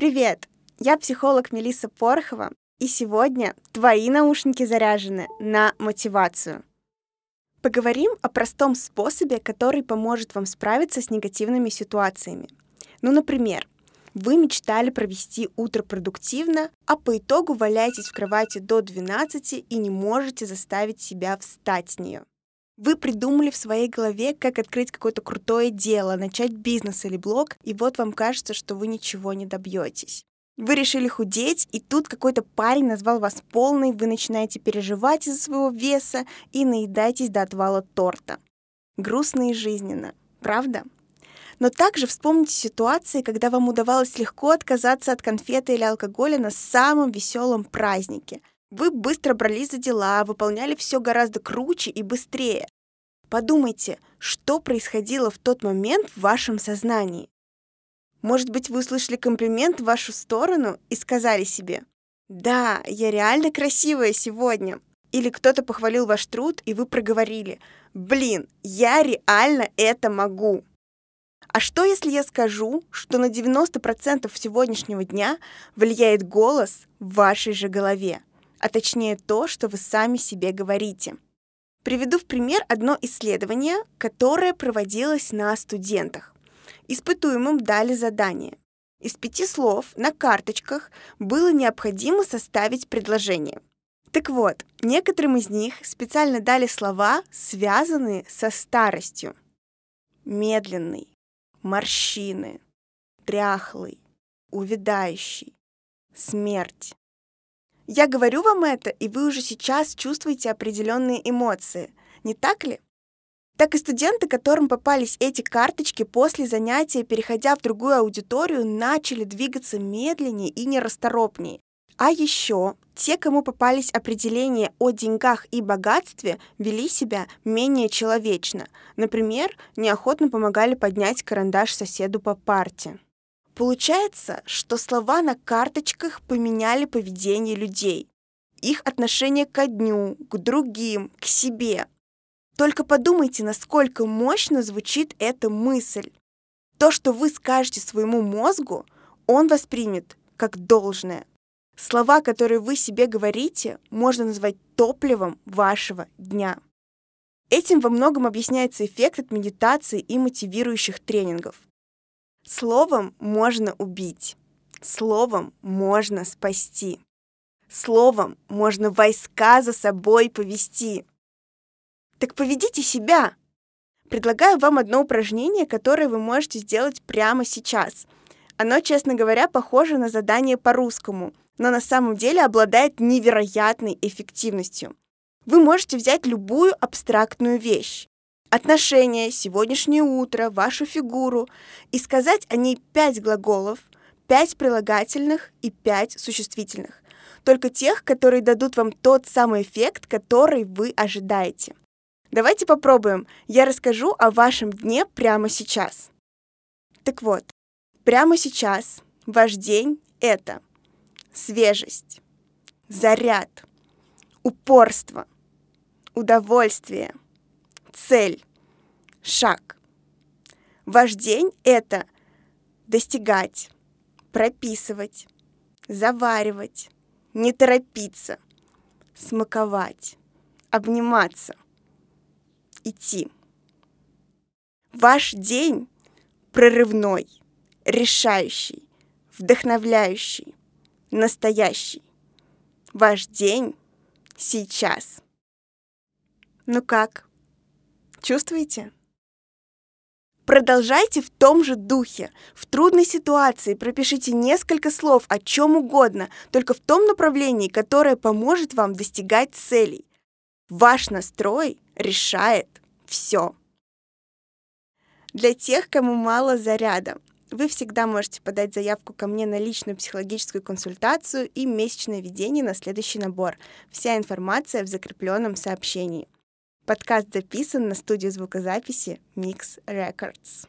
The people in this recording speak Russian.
Привет! Я психолог Мелисса Порохова, и сегодня твои наушники заряжены на мотивацию. Поговорим о простом способе, который поможет вам справиться с негативными ситуациями. Ну, например, вы мечтали провести утро продуктивно, а по итогу валяетесь в кровати до 12 и не можете заставить себя встать с нее. Вы придумали в своей голове, как открыть какое-то крутое дело, начать бизнес или блог, и вот вам кажется, что вы ничего не добьетесь. Вы решили худеть, и тут какой-то парень назвал вас полной, вы начинаете переживать из-за своего веса и наедаетесь до отвала торта. Грустно и жизненно, правда? Но также вспомните ситуации, когда вам удавалось легко отказаться от конфеты или алкоголя на самом веселом празднике. Вы быстро брались за дела, выполняли все гораздо круче и быстрее. Подумайте, что происходило в тот момент в вашем сознании. Может быть, вы услышали комплимент в вашу сторону и сказали себе «Да, я реально красивая сегодня». Или кто-то похвалил ваш труд, и вы проговорили «Блин, я реально это могу». А что, если я скажу, что на 90% сегодняшнего дня влияет голос в вашей же голове, а точнее то, что вы сами себе говорите? Приведу в пример одно исследование, которое проводилось на студентах. Испытуемым дали задание. Из пяти слов на карточках было необходимо составить предложение. Так вот, некоторым из них специально дали слова, связанные со старостью. Медленный, морщины, дряхлый, увядающий, смерть. Я говорю вам это, и вы уже сейчас чувствуете определенные эмоции, не так ли? так и студенты, которым попались эти карточки после занятия, переходя в другую аудиторию, начали двигаться медленнее и нерасторопнее. А еще те, кому попались определения о деньгах и богатстве, вели себя менее человечно. Например, неохотно помогали поднять карандаш соседу по парте. Получается, что слова на карточках поменяли поведение людей, их отношение к дню, к другим, к себе. Только подумайте, насколько мощно звучит эта мысль. То, что вы скажете своему мозгу, он воспримет как должное. Слова, которые вы себе говорите, можно назвать топливом вашего дня. Этим во многом объясняется эффект от медитации и мотивирующих тренингов. Словом можно убить. Словом можно спасти. Словом можно войска за собой повести. Так поведите себя. Предлагаю вам одно упражнение, которое вы можете сделать прямо сейчас. Оно, честно говоря, похоже на задание по-русскому, но на самом деле обладает невероятной эффективностью. Вы можете взять любую абстрактную вещь, отношения, сегодняшнее утро, вашу фигуру и сказать о ней пять глаголов, пять прилагательных и пять существительных. Только тех, которые дадут вам тот самый эффект, который вы ожидаете. Давайте попробуем. Я расскажу о вашем дне прямо сейчас. Так вот, прямо сейчас ваш день — это свежесть, заряд, упорство, удовольствие, цель, шаг. Ваш день — это достигать, прописывать, заваривать, не торопиться, смаковать, обниматься — идти. Ваш день прорывной, решающий, вдохновляющий, настоящий. Ваш день сейчас. Ну как? Чувствуете? Продолжайте в том же духе. В трудной ситуации пропишите несколько слов о чем угодно, только в том направлении, которое поможет вам достигать целей. Ваш настрой решает все. Для тех, кому мало заряда, вы всегда можете подать заявку ко мне на личную психологическую консультацию и месячное ведение на следующий набор. Вся информация в закрепленном сообщении. Подкаст записан на студию звукозаписи Mix Records.